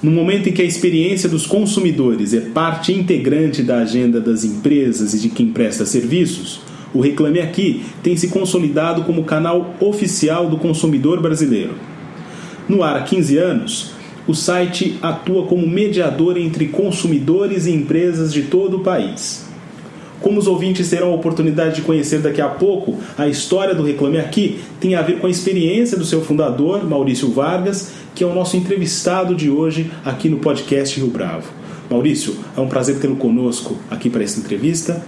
No momento em que a experiência dos consumidores é parte integrante da agenda das empresas e de quem presta serviços, o Reclame Aqui tem se consolidado como canal oficial do consumidor brasileiro. No ar há 15 anos, o site atua como mediador entre consumidores e empresas de todo o país. Como os ouvintes terão a oportunidade de conhecer daqui a pouco, a história do Reclame Aqui tem a ver com a experiência do seu fundador, Maurício Vargas, que é o nosso entrevistado de hoje aqui no podcast Rio Bravo. Maurício, é um prazer tê-lo conosco aqui para essa entrevista.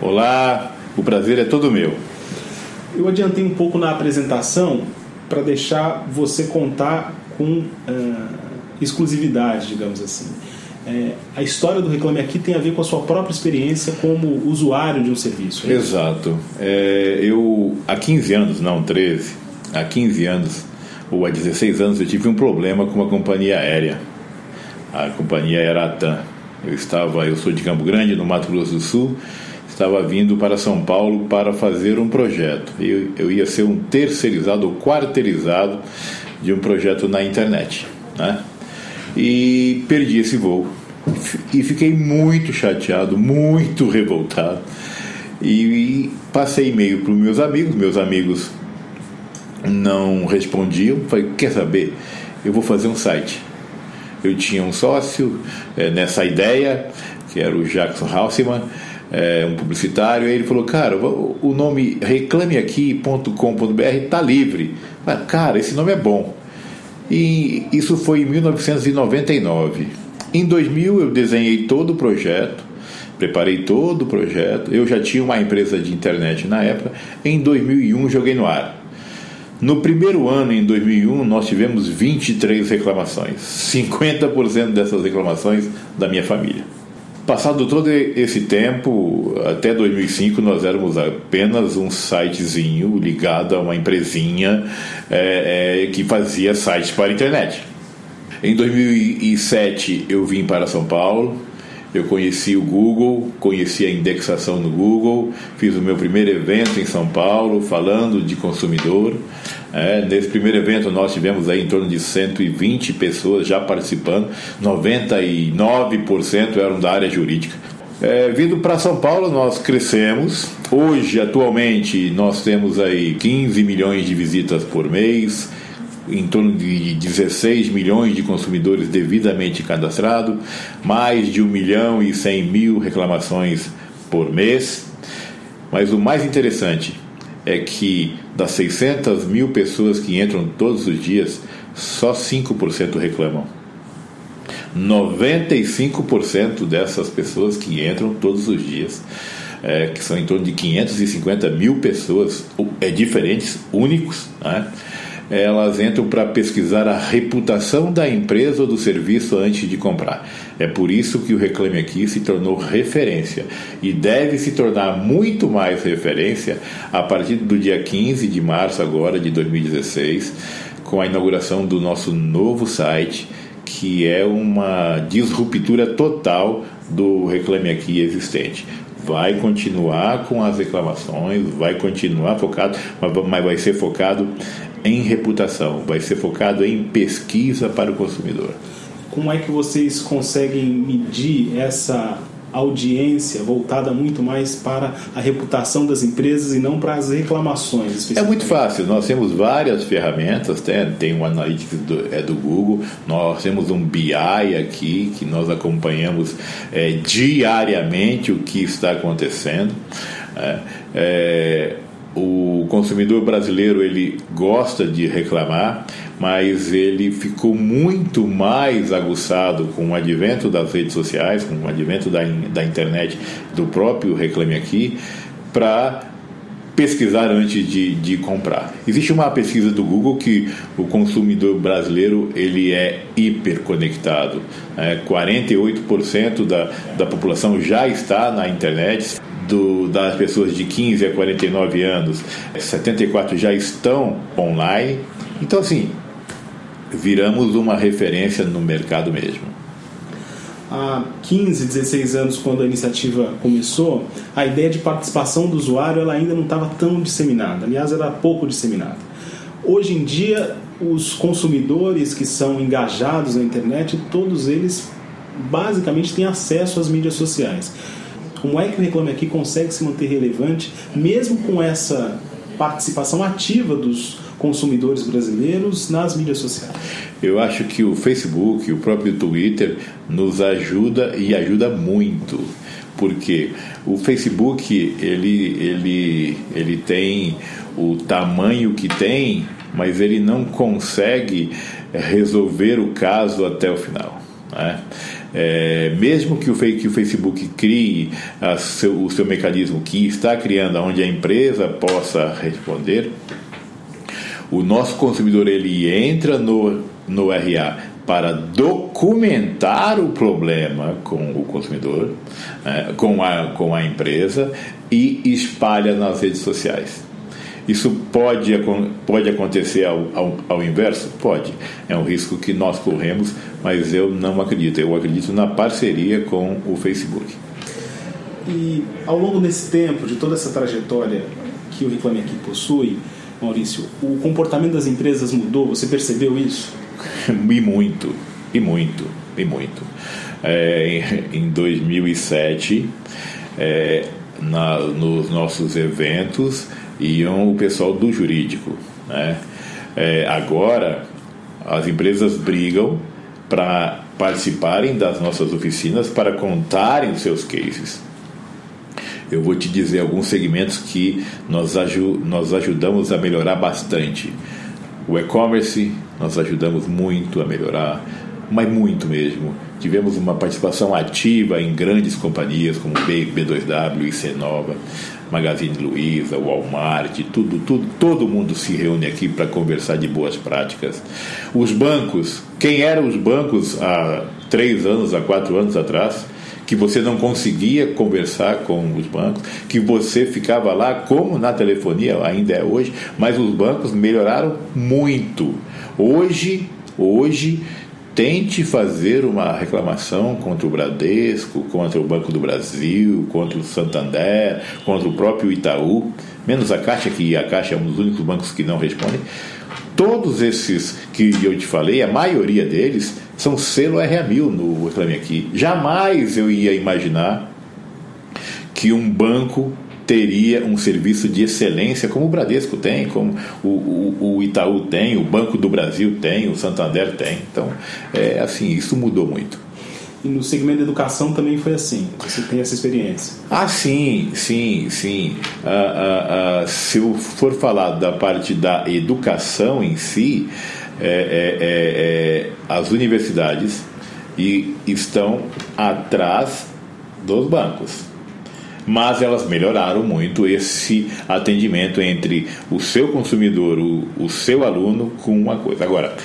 Olá, o prazer é todo meu. Eu adiantei um pouco na apresentação para deixar você contar com uh, exclusividade, digamos assim. É, a história do Reclame Aqui tem a ver com a sua própria experiência como usuário de um serviço. É Exato. É, eu, há 15 anos, não 13, há 15 anos ou há 16 anos eu tive um problema com uma companhia aérea. A companhia era a TAM. Eu estava, eu sou de Campo Grande, no Mato Grosso do Sul, estava vindo para São Paulo para fazer um projeto. Eu, eu ia ser um terceirizado ou quarteirizado de um projeto na internet. Né? E perdi esse voo. E fiquei muito chateado, muito revoltado. E, passei e-mail para os meus amigos, meus amigos não respondiam. Falei, quer saber? Eu vou fazer um site. Eu tinha um sócio é, nessa ideia, que era o Jackson Haussmann, é, um publicitário, e ele falou, cara, o nome reclameaqui.com.br está livre. Falei, cara, esse nome é bom. E isso foi em 1999. Em 2000 eu desenhei todo o projeto, preparei todo o projeto. Eu já tinha uma empresa de internet na época. Em 2001 joguei no ar. No primeiro ano, em 2001, nós tivemos 23 reclamações. 50% dessas reclamações da minha família. Passado todo esse tempo, até 2005, nós éramos apenas um sitezinho ligado a uma empresinha é, é, que fazia sites para a internet. Em 2007, eu vim para São Paulo, eu conheci o Google, conheci a indexação no Google, fiz o meu primeiro evento em São Paulo falando de consumidor. É, nesse primeiro evento nós tivemos aí em torno de 120 pessoas já participando, 99% eram da área jurídica. É, vindo para São Paulo, nós crescemos. Hoje, atualmente, nós temos aí 15 milhões de visitas por mês, em torno de 16 milhões de consumidores devidamente cadastrados, mais de 1 milhão e 100 mil reclamações por mês. Mas o mais interessante é que das 600 mil pessoas que entram todos os dias, só 5% reclamam. 95% dessas pessoas que entram todos os dias, é, que são em torno de 550 mil pessoas é, diferentes, únicos, né? Elas entram para pesquisar a reputação da empresa ou do serviço antes de comprar. É por isso que o Reclame Aqui se tornou referência e deve se tornar muito mais referência a partir do dia 15 de março agora de 2016, com a inauguração do nosso novo site, que é uma disruptura total do Reclame Aqui existente vai continuar com as reclamações, vai continuar focado, mas vai ser focado em reputação, vai ser focado em pesquisa para o consumidor. Como é que vocês conseguem medir essa audiência voltada muito mais para a reputação das empresas e não para as reclamações. É muito fácil, nós temos várias ferramentas, tem, tem o Analytics do, é do Google, nós temos um BI aqui que nós acompanhamos é, diariamente o que está acontecendo. É, é, o consumidor brasileiro ele gosta de reclamar, mas ele ficou muito mais aguçado com o advento das redes sociais, com o advento da, da internet, do próprio Reclame Aqui, para pesquisar antes de, de comprar. Existe uma pesquisa do Google que o consumidor brasileiro ele é hiperconectado. É, 48% da, da população já está na internet. Do, das pessoas de 15 a 49 anos, 74 já estão online. Então, assim, viramos uma referência no mercado mesmo há 15, 16 anos, quando a iniciativa começou, a ideia de participação do usuário ela ainda não estava tão disseminada. Aliás, era pouco disseminada. Hoje em dia, os consumidores que são engajados na internet, todos eles basicamente têm acesso às mídias sociais. Como é que o Reclame Aqui consegue se manter relevante, mesmo com essa participação ativa dos consumidores brasileiros nas mídias sociais? Eu acho que o Facebook, o próprio Twitter, nos ajuda e ajuda muito. Porque o Facebook ele, ele, ele tem o tamanho que tem, mas ele não consegue resolver o caso até o final. Né? É, mesmo que o, que o Facebook crie seu, o seu mecanismo que está criando, onde a empresa possa responder, o nosso consumidor ele entra no, no RA para documentar o problema com o consumidor, é, com, a, com a empresa e espalha nas redes sociais. Isso pode, pode acontecer ao, ao, ao, inverso? Pode. É um risco que nós corremos, mas eu não acredito. Eu acredito na parceria com o Facebook. E ao longo desse tempo, de toda essa trajetória que o Reclame Aqui possui, Maurício, o comportamento das empresas mudou? Você percebeu isso? e muito, e muito, e muito. É, em 2007, é, na, nos nossos eventos, iam o pessoal do jurídico. Né? É, agora, as empresas brigam para participarem das nossas oficinas para contarem os seus cases eu vou te dizer alguns segmentos que nós, aju nós ajudamos a melhorar bastante. O e-commerce, nós ajudamos muito a melhorar, mas muito mesmo. Tivemos uma participação ativa em grandes companhias como B2W, IC Nova, Magazine Luiza, Walmart, tudo, tudo, todo mundo se reúne aqui para conversar de boas práticas. Os bancos, quem eram os bancos há três anos, há quatro anos atrás? que você não conseguia conversar com os bancos, que você ficava lá, como na telefonia ainda é hoje, mas os bancos melhoraram muito. Hoje, hoje tente fazer uma reclamação contra o Bradesco, contra o Banco do Brasil, contra o Santander, contra o próprio Itaú, menos a Caixa, que a Caixa é um dos únicos bancos que não responde. Todos esses que eu te falei, a maioria deles são selo RA1000 no Reclame Aqui. Jamais eu ia imaginar que um banco teria um serviço de excelência como o Bradesco tem, como o, o, o, Itaú tem, o Banco do Brasil tem, o Santander tem. Então, é assim, isso mudou muito. E no segmento da educação também foi assim. Você tem essa experiência? Ah, sim, sim, sim. Ah, ah, ah, se eu for falar da parte da educação em si, é, é, é, é, as universidades e estão atrás dos bancos. Mas elas melhoraram muito esse atendimento entre o seu consumidor, o, o seu aluno, com uma coisa. Agora,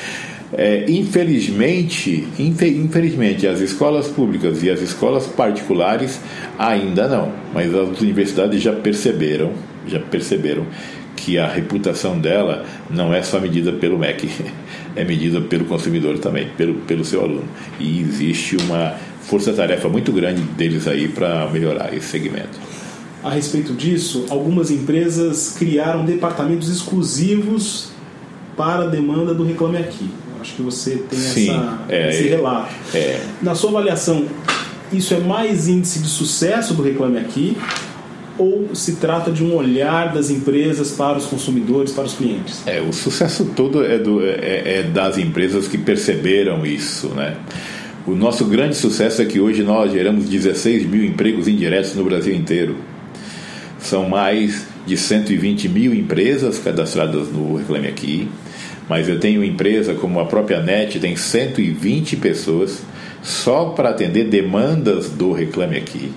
é, infelizmente, infelizmente, as escolas públicas e as escolas particulares ainda não, mas as universidades já perceberam, já perceberam que a reputação dela não é só medida pelo MEC, é medida pelo consumidor também, pelo, pelo seu aluno. E existe uma força-tarefa muito grande deles aí para melhorar esse segmento. A respeito disso, algumas empresas criaram departamentos exclusivos para a demanda do Reclame Aqui. Acho que você tem Sim, essa, é, esse relato. É. Na sua avaliação, isso é mais índice de sucesso do Reclame Aqui ou se trata de um olhar das empresas para os consumidores, para os clientes? É, o sucesso todo é, do, é, é das empresas que perceberam isso, né? O nosso grande sucesso é que hoje nós geramos 16 mil empregos indiretos no Brasil inteiro. São mais de 120 mil empresas cadastradas no Reclame Aqui, mas eu tenho empresa como a própria NET, tem 120 pessoas só para atender demandas do Reclame Aqui.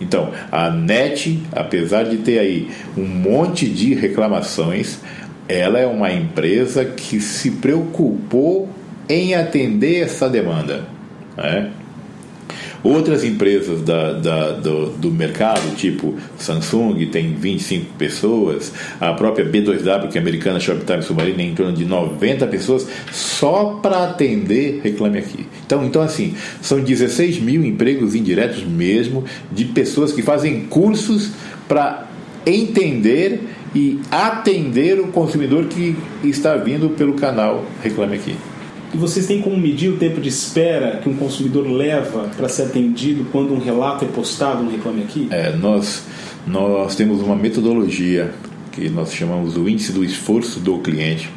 Então, a NET, apesar de ter aí um monte de reclamações, ela é uma empresa que se preocupou em atender essa demanda. Né? Outras empresas da, da, do, do, mercado, tipo Samsung, tem 25 pessoas, a própria B2W, que é americana, Shoptime Submarina, em torno de 90 pessoas, só para atender Reclame Aqui. Então, então, assim, são 16 mil empregos indiretos mesmo, de pessoas que fazem cursos para entender e atender o consumidor que está vindo pelo canal Reclame Aqui. E vocês têm como medir o tempo de espera que um consumidor leva para ser atendido quando um relato é postado no Reclame Aqui? É, nós, nós temos uma metodologia que nós chamamos do índice do esforço do cliente.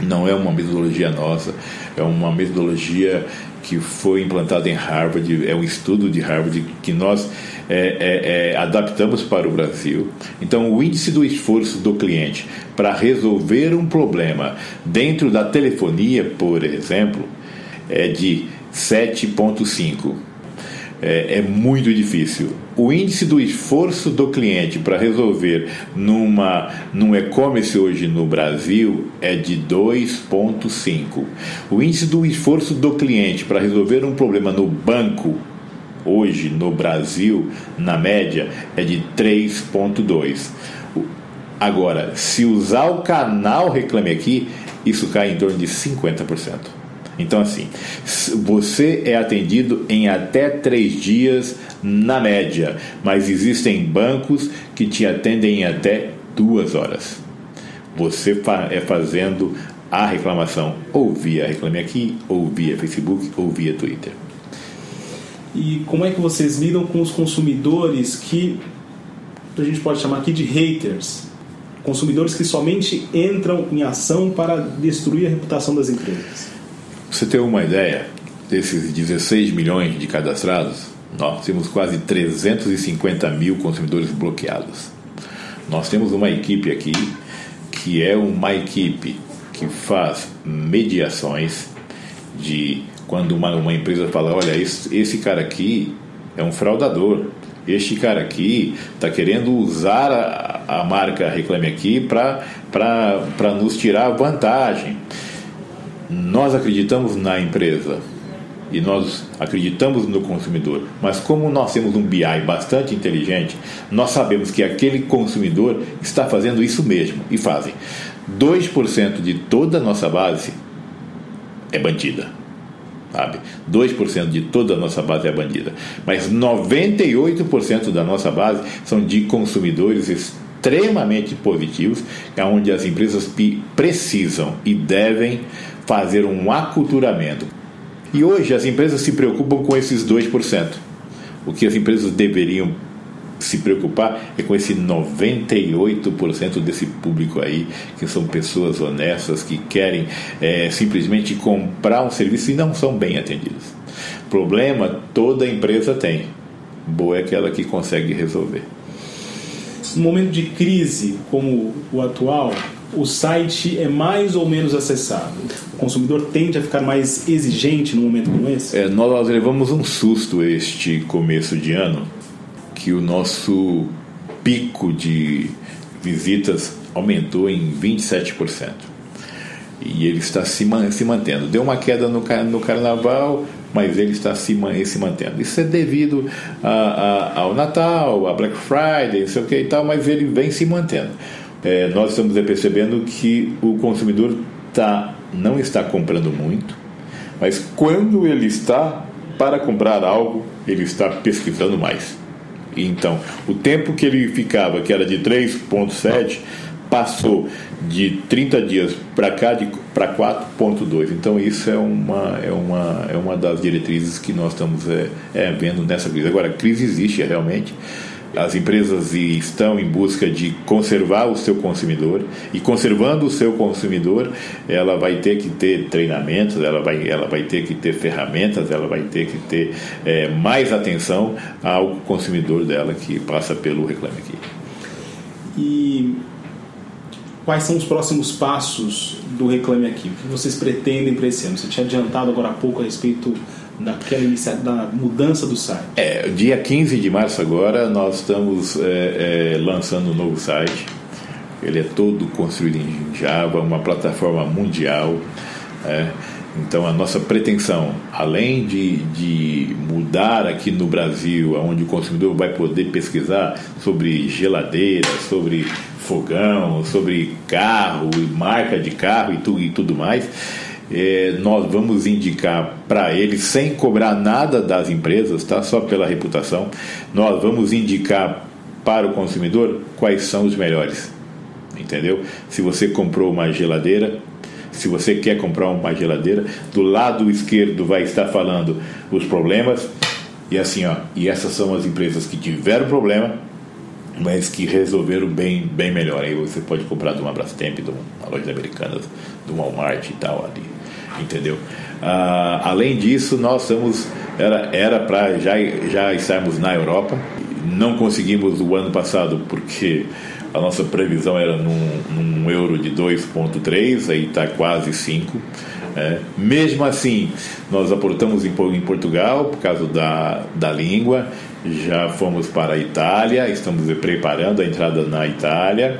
Não é uma metodologia nossa, é uma metodologia que foi implantada em Harvard, é um estudo de Harvard que nós é, é, é, adaptamos para o Brasil. Então, o índice do esforço do cliente para resolver um problema dentro da telefonia, por exemplo, é de 7,5. É, é, muito difícil. O índice do esforço do cliente para resolver numa, num e-commerce hoje no Brasil é de 2,5. O índice do esforço do cliente para resolver um problema no banco hoje no Brasil, na média, é de 3,2. Agora, se usar o canal Reclame Aqui, isso cai em torno de 50%. Então, assim, você é atendido em até três dias na média, mas existem bancos que te atendem em até duas horas. Você é fazendo a reclamação ou via Reclame Aqui, ou via Facebook, ou via Twitter. E como é que vocês lidam com os consumidores que a gente pode chamar aqui de haters? Consumidores que somente entram em ação para destruir a reputação das empresas. Você tem uma ideia desses 16 milhões de cadastrados? Nós temos quase 350 mil consumidores bloqueados. Nós temos uma equipe aqui que é uma equipe que faz mediações de quando uma, uma empresa fala, olha, esse, esse cara aqui é um fraudador, este cara aqui está querendo usar a, a, marca Reclame Aqui para nos tirar vantagem. Nós acreditamos na empresa e nós acreditamos no consumidor, mas como nós temos um BI bastante inteligente, nós sabemos que aquele consumidor está fazendo isso mesmo e fazem. 2% de toda a nossa base é bandida sabe? 2% de toda a nossa base é bandida, mas 98% da nossa base são de consumidores extremamente positivos, é onde as empresas precisam e devem fazer um aculturamento. E hoje as empresas se preocupam com esses 2%. O que as empresas deveriam se preocupar é com esse 98% desse público aí, que são pessoas honestas que querem é, simplesmente comprar um serviço e não são bem atendidos. Problema toda empresa tem. Boa é aquela que consegue resolver. No momento de crise como o atual, o site é mais ou menos acessado. O consumidor tende a ficar mais exigente no momento como esse? É, nós levamos um susto este começo de ano que o nosso pico de visitas aumentou em 27%. E ele está se, se mantendo. Deu uma queda no, no carnaval, mas ele está se, se mantendo. Isso é devido a, a, ao Natal, a Black Friday, não sei o que e tal, mas ele vem se mantendo. É, nós estamos percebendo que o consumidor tá, não está comprando muito, mas quando ele está para comprar algo, ele está pesquisando mais. Então, o tempo que ele ficava, que era de 3,7, passou de 30 dias para cá para 4,2. Então, isso é uma, é, uma, é uma das diretrizes que nós estamos é, é, vendo nessa crise. Agora, a crise existe realmente as empresas estão em busca de conservar o seu consumidor e conservando o seu consumidor, ela vai ter que ter treinamentos, ela vai, ela vai ter que ter ferramentas, ela vai ter que ter é, mais atenção ao consumidor dela que passa pelo Reclame Aqui. E quais são os próximos passos do Reclame Aqui? O que vocês pretendem para esse ano? Você tinha adiantado agora há pouco a respeito daquela da mudança do site? É, dia 15 de março agora nós estamos é, é, lançando um novo site. Ele é todo construído em Java, uma plataforma mundial. É. Então a nossa pretensão, além de, de mudar aqui no Brasil, onde o consumidor vai poder pesquisar sobre geladeira, sobre fogão, sobre carro marca de carro e, tu, e tudo mais, é, nós vamos indicar para ele, sem cobrar nada das empresas, tá? só pela reputação, nós vamos indicar para o consumidor quais são os melhores. Entendeu? Se você comprou uma geladeira, se você quer comprar uma geladeira, do lado esquerdo vai estar falando os problemas e assim, ó, e essas são as empresas que tiveram problema, mas que resolveram bem, bem melhor. Aí você pode comprar de uma Brastemp, de uma loja americana, do Walmart e tal ali entendeu? Ah, além disso, nós estamos era para já já estarmos na Europa. Não conseguimos o ano passado porque a nossa previsão era num, num euro de 2,3, aí está quase 5. É. Mesmo assim, nós aportamos em, em Portugal por causa da, da língua, já fomos para a Itália, estamos preparando a entrada na Itália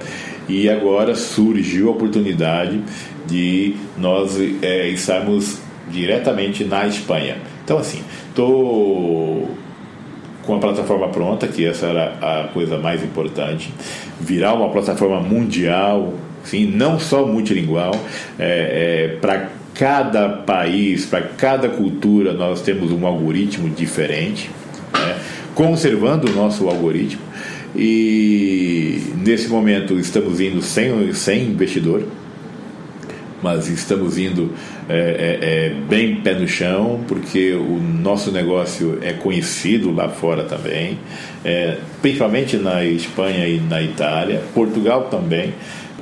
e agora surgiu a oportunidade de nós é, estarmos diretamente na Espanha. Então, assim, estou com a plataforma pronta, que essa era a coisa mais importante, virar uma plataforma mundial, sim, não só multilingual, é, é, para cada país, para cada cultura, nós temos um algoritmo diferente, né, conservando o nosso algoritmo. E nesse momento estamos indo sem, sem investidor, mas estamos indo é, é, é, bem pé no chão, porque o nosso negócio é conhecido lá fora também, é, principalmente na Espanha e na Itália, Portugal também.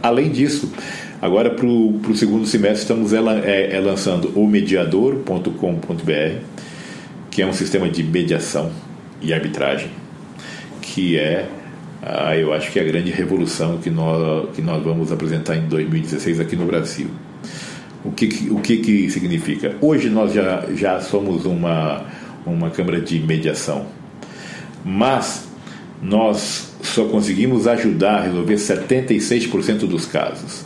Além disso, agora para o segundo semestre estamos é, é, lançando o mediador.com.br, que é um sistema de mediação e arbitragem, que é ah, eu acho que é a grande revolução que nós, que nós vamos apresentar em 2016 aqui no Brasil. O que, o que, que significa? Hoje nós já, já somos uma, uma Câmara de Mediação, mas nós só conseguimos ajudar a resolver 76% dos casos.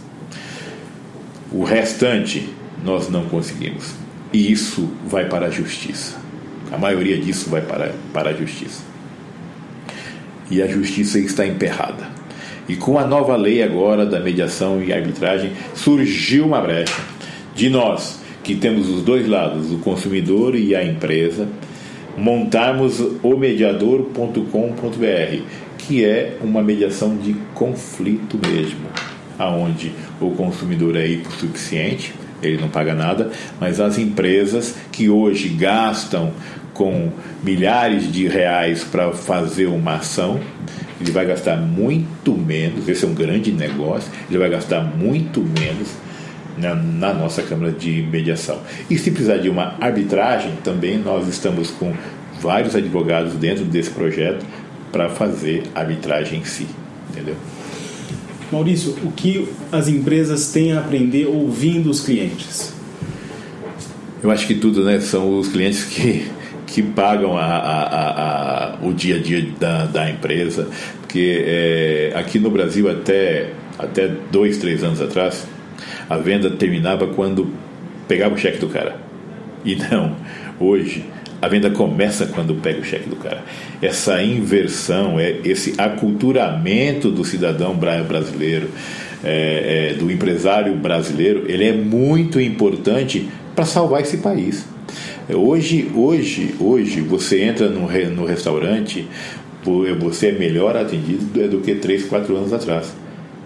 O restante nós não conseguimos. E isso vai para a justiça. A maioria disso vai para, para a justiça e a justiça está emperrada. E com a nova lei agora da mediação e arbitragem, surgiu uma brecha de nós, que temos os dois lados, o consumidor e a empresa, montarmos o mediador.com.br, que é uma mediação de conflito mesmo, aonde o consumidor é hipossuficiente, ele não paga nada, mas as empresas que hoje gastam com milhares de reais para fazer uma ação, ele vai gastar muito menos. Esse é um grande negócio, ele vai gastar muito menos na, na, nossa Câmara de Mediação. E se precisar de uma arbitragem, também nós estamos com vários advogados dentro desse projeto para fazer a arbitragem em si. Entendeu? Maurício, o que as empresas têm a aprender ouvindo os clientes? Eu acho que tudo, né? São os clientes que que pagam a, a, a, o dia a dia da, da empresa. Porque é, aqui no Brasil, até, até dois, três anos atrás, a venda terminava quando pegava o cheque do cara. E não, hoje a venda começa quando pega o cheque do cara. Essa inversão, é esse aculturamento do cidadão brasileiro, é, é, do empresário brasileiro, ele é muito importante para salvar esse país. Hoje, hoje, hoje, você entra no, no restaurante, você é melhor atendido do que 3, 4 anos atrás.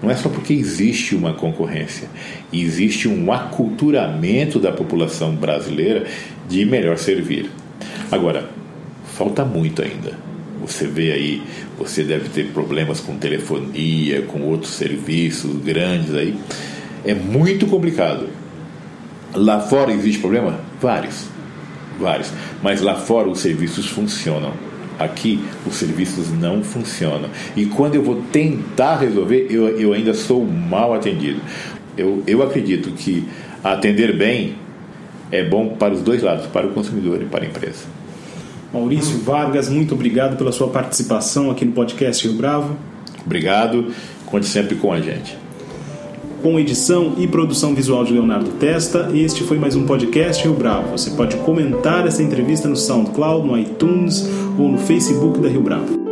Não é só porque existe uma concorrência, existe um aculturamento da população brasileira de melhor servir. Agora, falta muito ainda. Você vê aí, você deve ter problemas com telefonia, com outros serviços grandes aí. É muito complicado. Lá fora existe problema? Vários vários. Mas lá fora os serviços funcionam. Aqui os serviços não funcionam. E quando eu vou tentar resolver, eu, eu ainda sou mal atendido. Eu, eu acredito que atender bem é bom para os dois lados, para o consumidor e para a empresa. Maurício Vargas, muito obrigado pela sua participação aqui no podcast Rio Bravo. Obrigado, conte sempre com a gente. Com edição e produção visual de Leonardo Testa, este foi mais um podcast Rio Bravo. Você pode comentar essa entrevista no SoundCloud, no iTunes ou no Facebook da Rio Bravo.